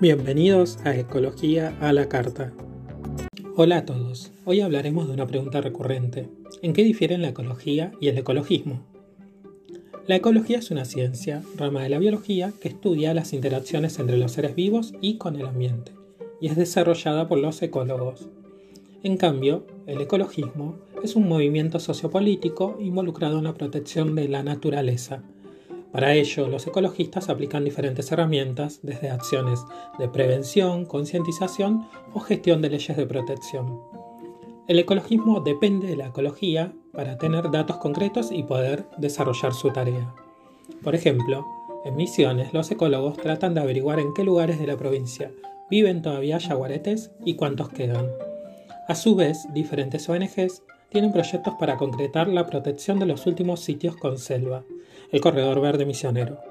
Bienvenidos a Ecología a la Carta. Hola a todos. Hoy hablaremos de una pregunta recurrente. ¿En qué difieren la ecología y el ecologismo? La ecología es una ciencia, rama de la biología, que estudia las interacciones entre los seres vivos y con el ambiente, y es desarrollada por los ecólogos. En cambio, el ecologismo es un movimiento sociopolítico involucrado en la protección de la naturaleza. Para ello, los ecologistas aplican diferentes herramientas, desde acciones de prevención, concientización o gestión de leyes de protección. El ecologismo depende de la ecología para tener datos concretos y poder desarrollar su tarea. Por ejemplo, en Misiones los ecólogos tratan de averiguar en qué lugares de la provincia viven todavía yaguaretes y cuántos quedan. A su vez, diferentes ONGs tienen proyectos para concretar la protección de los últimos sitios con selva, el Corredor Verde Misionero.